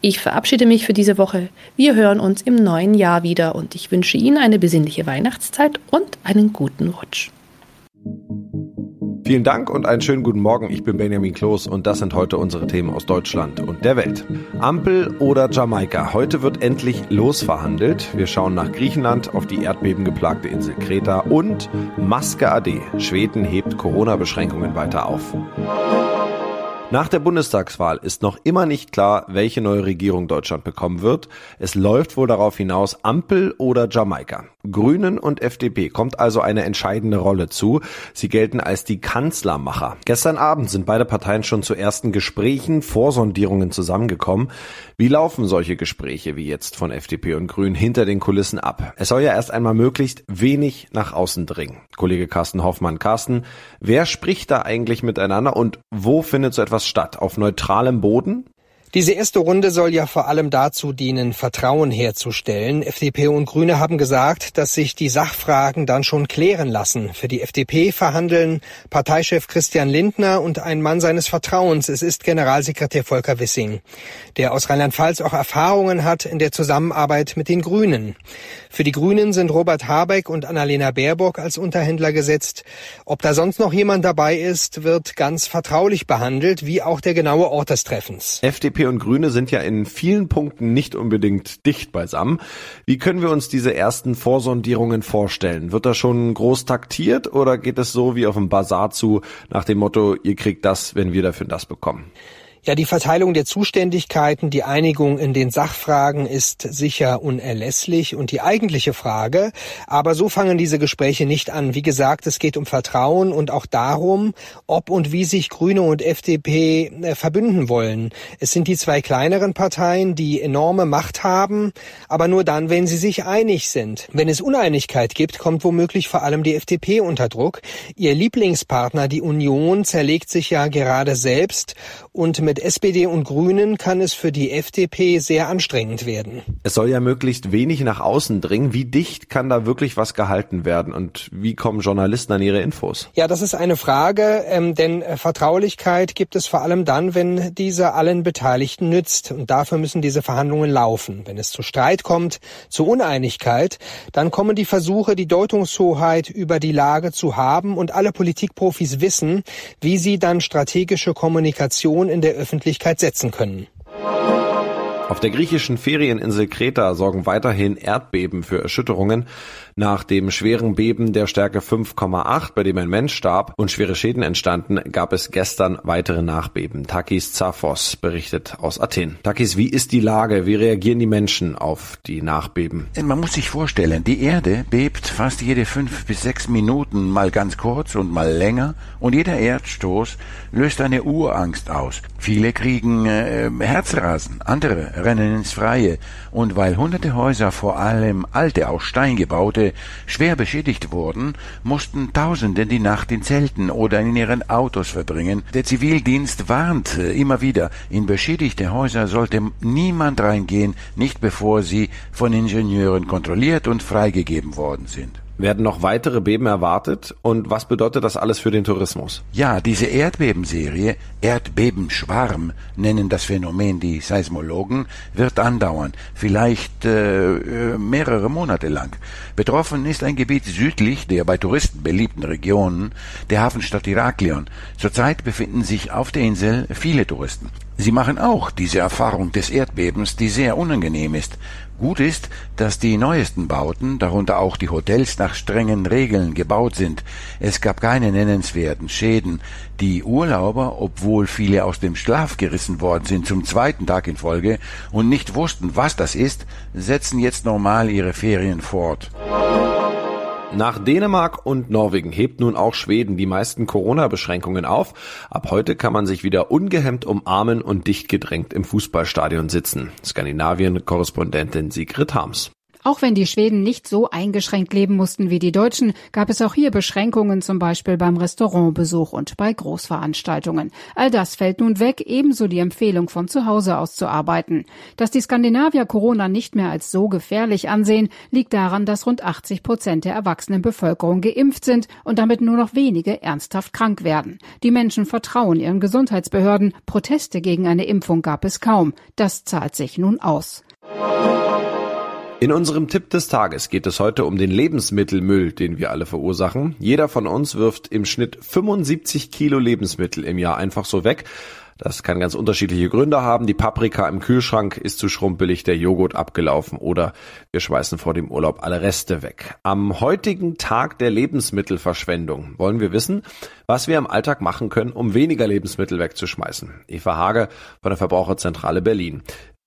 Ich verabschiede mich für diese Woche. Wir hören uns im neuen Jahr wieder und ich wünsche Ihnen eine besinnliche Weihnachtszeit und einen guten Rutsch. Vielen Dank und einen schönen guten Morgen. Ich bin Benjamin Kloß und das sind heute unsere Themen aus Deutschland und der Welt. Ampel oder Jamaika? Heute wird endlich losverhandelt. Wir schauen nach Griechenland, auf die erdbebengeplagte Insel Kreta und Maske AD. Schweden hebt Corona-Beschränkungen weiter auf. Nach der Bundestagswahl ist noch immer nicht klar, welche neue Regierung Deutschland bekommen wird. Es läuft wohl darauf hinaus Ampel oder Jamaika. Grünen und FDP kommt also eine entscheidende Rolle zu. Sie gelten als die Kanzlermacher. Gestern Abend sind beide Parteien schon zu ersten Gesprächen, Vorsondierungen zusammengekommen. Wie laufen solche Gespräche wie jetzt von FDP und Grünen hinter den Kulissen ab? Es soll ja erst einmal möglichst wenig nach außen dringen. Kollege Carsten Hoffmann, Carsten, wer spricht da eigentlich miteinander und wo findet so etwas statt? Auf neutralem Boden? Diese erste Runde soll ja vor allem dazu dienen, Vertrauen herzustellen. FDP und Grüne haben gesagt, dass sich die Sachfragen dann schon klären lassen. Für die FDP verhandeln Parteichef Christian Lindner und ein Mann seines Vertrauens. Es ist Generalsekretär Volker Wissing, der aus Rheinland-Pfalz auch Erfahrungen hat in der Zusammenarbeit mit den Grünen. Für die Grünen sind Robert Habeck und Annalena Baerbock als Unterhändler gesetzt. Ob da sonst noch jemand dabei ist, wird ganz vertraulich behandelt, wie auch der genaue Ort des Treffens. FDP und Grüne sind ja in vielen Punkten nicht unbedingt dicht beisammen. Wie können wir uns diese ersten Vorsondierungen vorstellen? Wird da schon groß taktiert oder geht es so wie auf dem Bazar zu nach dem Motto, ihr kriegt das, wenn wir dafür das bekommen? Ja, die Verteilung der Zuständigkeiten, die Einigung in den Sachfragen ist sicher unerlässlich und die eigentliche Frage. Aber so fangen diese Gespräche nicht an. Wie gesagt, es geht um Vertrauen und auch darum, ob und wie sich Grüne und FDP äh, verbünden wollen. Es sind die zwei kleineren Parteien, die enorme Macht haben, aber nur dann, wenn sie sich einig sind. Wenn es Uneinigkeit gibt, kommt womöglich vor allem die FDP unter Druck. Ihr Lieblingspartner, die Union, zerlegt sich ja gerade selbst und mit mit SPD und Grünen kann es für die FDP sehr anstrengend werden. Es soll ja möglichst wenig nach außen dringen. Wie dicht kann da wirklich was gehalten werden und wie kommen Journalisten an ihre Infos? Ja, das ist eine Frage, ähm, denn äh, Vertraulichkeit gibt es vor allem dann, wenn diese allen Beteiligten nützt. Und dafür müssen diese Verhandlungen laufen. Wenn es zu Streit kommt, zu Uneinigkeit, dann kommen die Versuche, die Deutungshoheit über die Lage zu haben und alle Politikprofis wissen, wie sie dann strategische Kommunikation in der Öffentlichkeit setzen können. Auf der griechischen Ferieninsel Kreta sorgen weiterhin Erdbeben für Erschütterungen. Nach dem schweren Beben der Stärke 5,8, bei dem ein Mensch starb und schwere Schäden entstanden, gab es gestern weitere Nachbeben. Takis Zaphos berichtet aus Athen. Takis, wie ist die Lage? Wie reagieren die Menschen auf die Nachbeben? Man muss sich vorstellen, die Erde bebt fast jede fünf bis sechs Minuten, mal ganz kurz und mal länger, und jeder Erdstoß löst eine Urangst aus. Viele kriegen äh, Herzrasen, andere rennen ins Freie, und weil hunderte Häuser, vor allem alte aus Stein gebaute, schwer beschädigt wurden, mussten Tausende die Nacht in Zelten oder in ihren Autos verbringen. Der Zivildienst warnt immer wieder, in beschädigte Häuser sollte niemand reingehen, nicht bevor sie von Ingenieuren kontrolliert und freigegeben worden sind. Werden noch weitere Beben erwartet? Und was bedeutet das alles für den Tourismus? Ja, diese Erdbebenserie, Erdbebenschwarm nennen das Phänomen die Seismologen, wird andauern, vielleicht äh, äh, mehrere Monate lang. Betroffen ist ein Gebiet südlich der bei Touristen beliebten Regionen, der Hafenstadt Iraklion. Zurzeit befinden sich auf der Insel viele Touristen. Sie machen auch diese Erfahrung des Erdbebens, die sehr unangenehm ist. Gut ist, dass die neuesten Bauten, darunter auch die Hotels, nach strengen Regeln gebaut sind. Es gab keine nennenswerten Schäden. Die Urlauber, obwohl viele aus dem Schlaf gerissen worden sind zum zweiten Tag in Folge und nicht wussten, was das ist, setzen jetzt normal ihre Ferien fort. Nach Dänemark und Norwegen hebt nun auch Schweden die meisten Corona-Beschränkungen auf. Ab heute kann man sich wieder ungehemmt umarmen und dicht gedrängt im Fußballstadion sitzen. Skandinavien-Korrespondentin Sigrid Harms. Auch wenn die Schweden nicht so eingeschränkt leben mussten wie die Deutschen, gab es auch hier Beschränkungen, zum Beispiel beim Restaurantbesuch und bei Großveranstaltungen. All das fällt nun weg, ebenso die Empfehlung von zu Hause aus zu arbeiten. Dass die Skandinavier Corona nicht mehr als so gefährlich ansehen, liegt daran, dass rund 80 Prozent der erwachsenen Bevölkerung geimpft sind und damit nur noch wenige ernsthaft krank werden. Die Menschen vertrauen ihren Gesundheitsbehörden. Proteste gegen eine Impfung gab es kaum. Das zahlt sich nun aus. In unserem Tipp des Tages geht es heute um den Lebensmittelmüll, den wir alle verursachen. Jeder von uns wirft im Schnitt 75 Kilo Lebensmittel im Jahr einfach so weg. Das kann ganz unterschiedliche Gründe haben. Die Paprika im Kühlschrank ist zu schrumpelig, der Joghurt abgelaufen oder wir schmeißen vor dem Urlaub alle Reste weg. Am heutigen Tag der Lebensmittelverschwendung wollen wir wissen, was wir im Alltag machen können, um weniger Lebensmittel wegzuschmeißen. Eva Hage von der Verbraucherzentrale Berlin.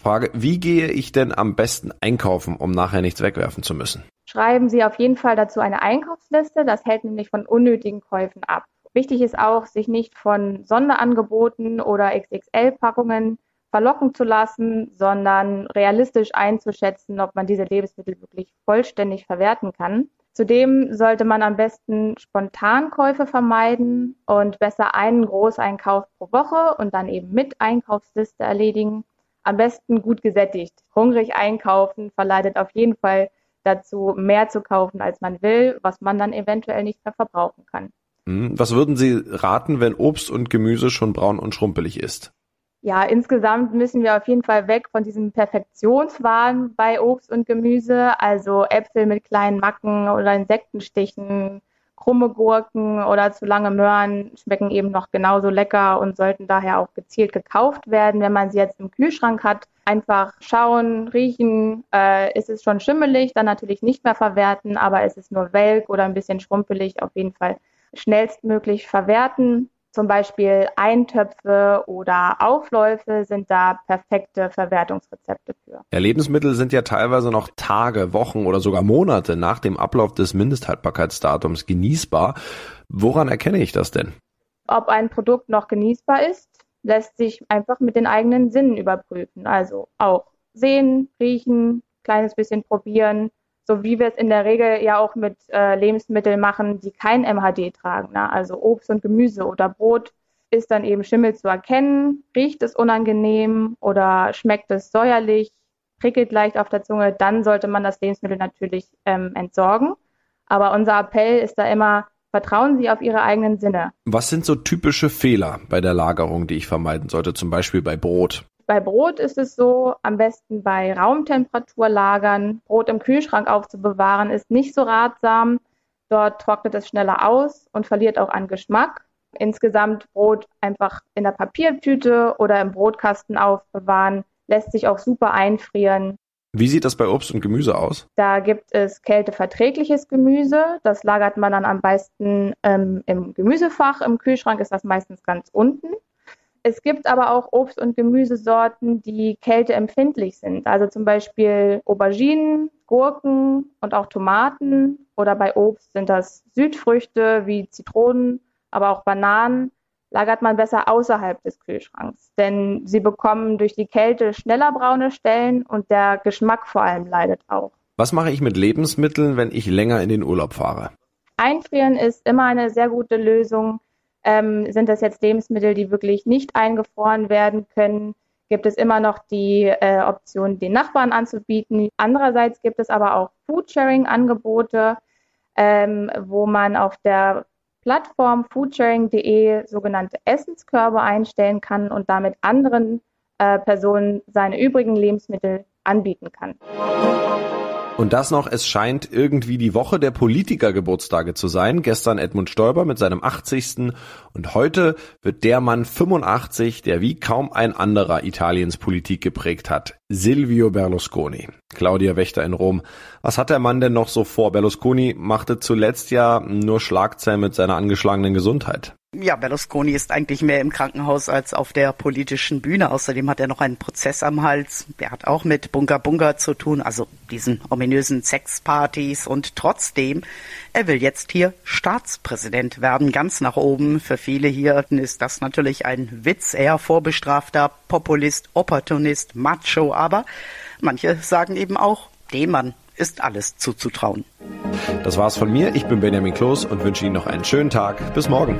Frage, wie gehe ich denn am besten einkaufen, um nachher nichts wegwerfen zu müssen? Schreiben Sie auf jeden Fall dazu eine Einkaufsliste. Das hält nämlich von unnötigen Käufen ab. Wichtig ist auch, sich nicht von Sonderangeboten oder XXL-Packungen verlocken zu lassen, sondern realistisch einzuschätzen, ob man diese Lebensmittel wirklich vollständig verwerten kann. Zudem sollte man am besten Spontankäufe vermeiden und besser einen Großeinkauf pro Woche und dann eben mit Einkaufsliste erledigen. Am besten gut gesättigt. Hungrig einkaufen verleitet auf jeden Fall dazu, mehr zu kaufen, als man will, was man dann eventuell nicht mehr verbrauchen kann. Hm, was würden Sie raten, wenn Obst und Gemüse schon braun und schrumpelig ist? Ja, insgesamt müssen wir auf jeden Fall weg von diesem Perfektionswahn bei Obst und Gemüse, also Äpfel mit kleinen Macken oder Insektenstichen, krumme Gurken oder zu lange Möhren schmecken eben noch genauso lecker und sollten daher auch gezielt gekauft werden, wenn man sie jetzt im Kühlschrank hat. Einfach schauen, riechen, äh, ist es schon schimmelig, dann natürlich nicht mehr verwerten, aber ist es nur welk oder ein bisschen schrumpelig, auf jeden Fall schnellstmöglich verwerten. Zum Beispiel Eintöpfe oder Aufläufe sind da perfekte Verwertungsrezepte für. Ja, Lebensmittel sind ja teilweise noch Tage, Wochen oder sogar Monate nach dem Ablauf des Mindesthaltbarkeitsdatums genießbar. Woran erkenne ich das denn? Ob ein Produkt noch genießbar ist, lässt sich einfach mit den eigenen Sinnen überprüfen. Also auch sehen, riechen, kleines bisschen probieren, so wie wir es in der Regel ja auch mit äh, Lebensmitteln machen, die kein MHD tragen. Ne? Also Obst und Gemüse oder Brot ist dann eben Schimmel zu erkennen. Riecht es unangenehm oder schmeckt es säuerlich, prickelt leicht auf der Zunge, dann sollte man das Lebensmittel natürlich ähm, entsorgen. Aber unser Appell ist da immer, vertrauen Sie auf Ihre eigenen Sinne. Was sind so typische Fehler bei der Lagerung, die ich vermeiden sollte, zum Beispiel bei Brot? Bei Brot ist es so, am besten bei Raumtemperatur lagern. Brot im Kühlschrank aufzubewahren ist nicht so ratsam. Dort trocknet es schneller aus und verliert auch an Geschmack. Insgesamt Brot einfach in der Papiertüte oder im Brotkasten aufbewahren, lässt sich auch super einfrieren. Wie sieht das bei Obst und Gemüse aus? Da gibt es kälteverträgliches Gemüse. Das lagert man dann am besten ähm, im Gemüsefach. Im Kühlschrank ist das meistens ganz unten. Es gibt aber auch Obst- und Gemüsesorten, die kälteempfindlich sind. Also zum Beispiel Auberginen, Gurken und auch Tomaten. Oder bei Obst sind das Südfrüchte wie Zitronen, aber auch Bananen. Lagert man besser außerhalb des Kühlschranks, denn sie bekommen durch die Kälte schneller braune Stellen und der Geschmack vor allem leidet auch. Was mache ich mit Lebensmitteln, wenn ich länger in den Urlaub fahre? Einfrieren ist immer eine sehr gute Lösung. Ähm, sind das jetzt Lebensmittel, die wirklich nicht eingefroren werden können? Gibt es immer noch die äh, Option, den Nachbarn anzubieten. Andererseits gibt es aber auch Foodsharing-Angebote, ähm, wo man auf der Plattform foodsharing.de sogenannte Essenskörbe einstellen kann und damit anderen äh, Personen seine übrigen Lebensmittel anbieten kann. Und das noch, es scheint irgendwie die Woche der Politikergeburtstage zu sein. Gestern Edmund Stoiber mit seinem 80. Und heute wird der Mann 85, der wie kaum ein anderer Italiens Politik geprägt hat. Silvio Berlusconi. Claudia Wächter in Rom. Was hat der Mann denn noch so vor? Berlusconi machte zuletzt ja nur Schlagzeilen mit seiner angeschlagenen Gesundheit. Ja, Berlusconi ist eigentlich mehr im Krankenhaus als auf der politischen Bühne. Außerdem hat er noch einen Prozess am Hals. Der hat auch mit Bunga Bunga zu tun, also diesen ominösen Sexpartys. Und trotzdem, er will jetzt hier Staatspräsident werden, ganz nach oben. Für viele hier ist das natürlich ein Witz. Er vorbestrafter Populist, Opportunist, Macho. Aber manche sagen eben auch, dem Mann ist alles zuzutrauen. Das war's von mir. Ich bin Benjamin Kloß und wünsche Ihnen noch einen schönen Tag. Bis morgen.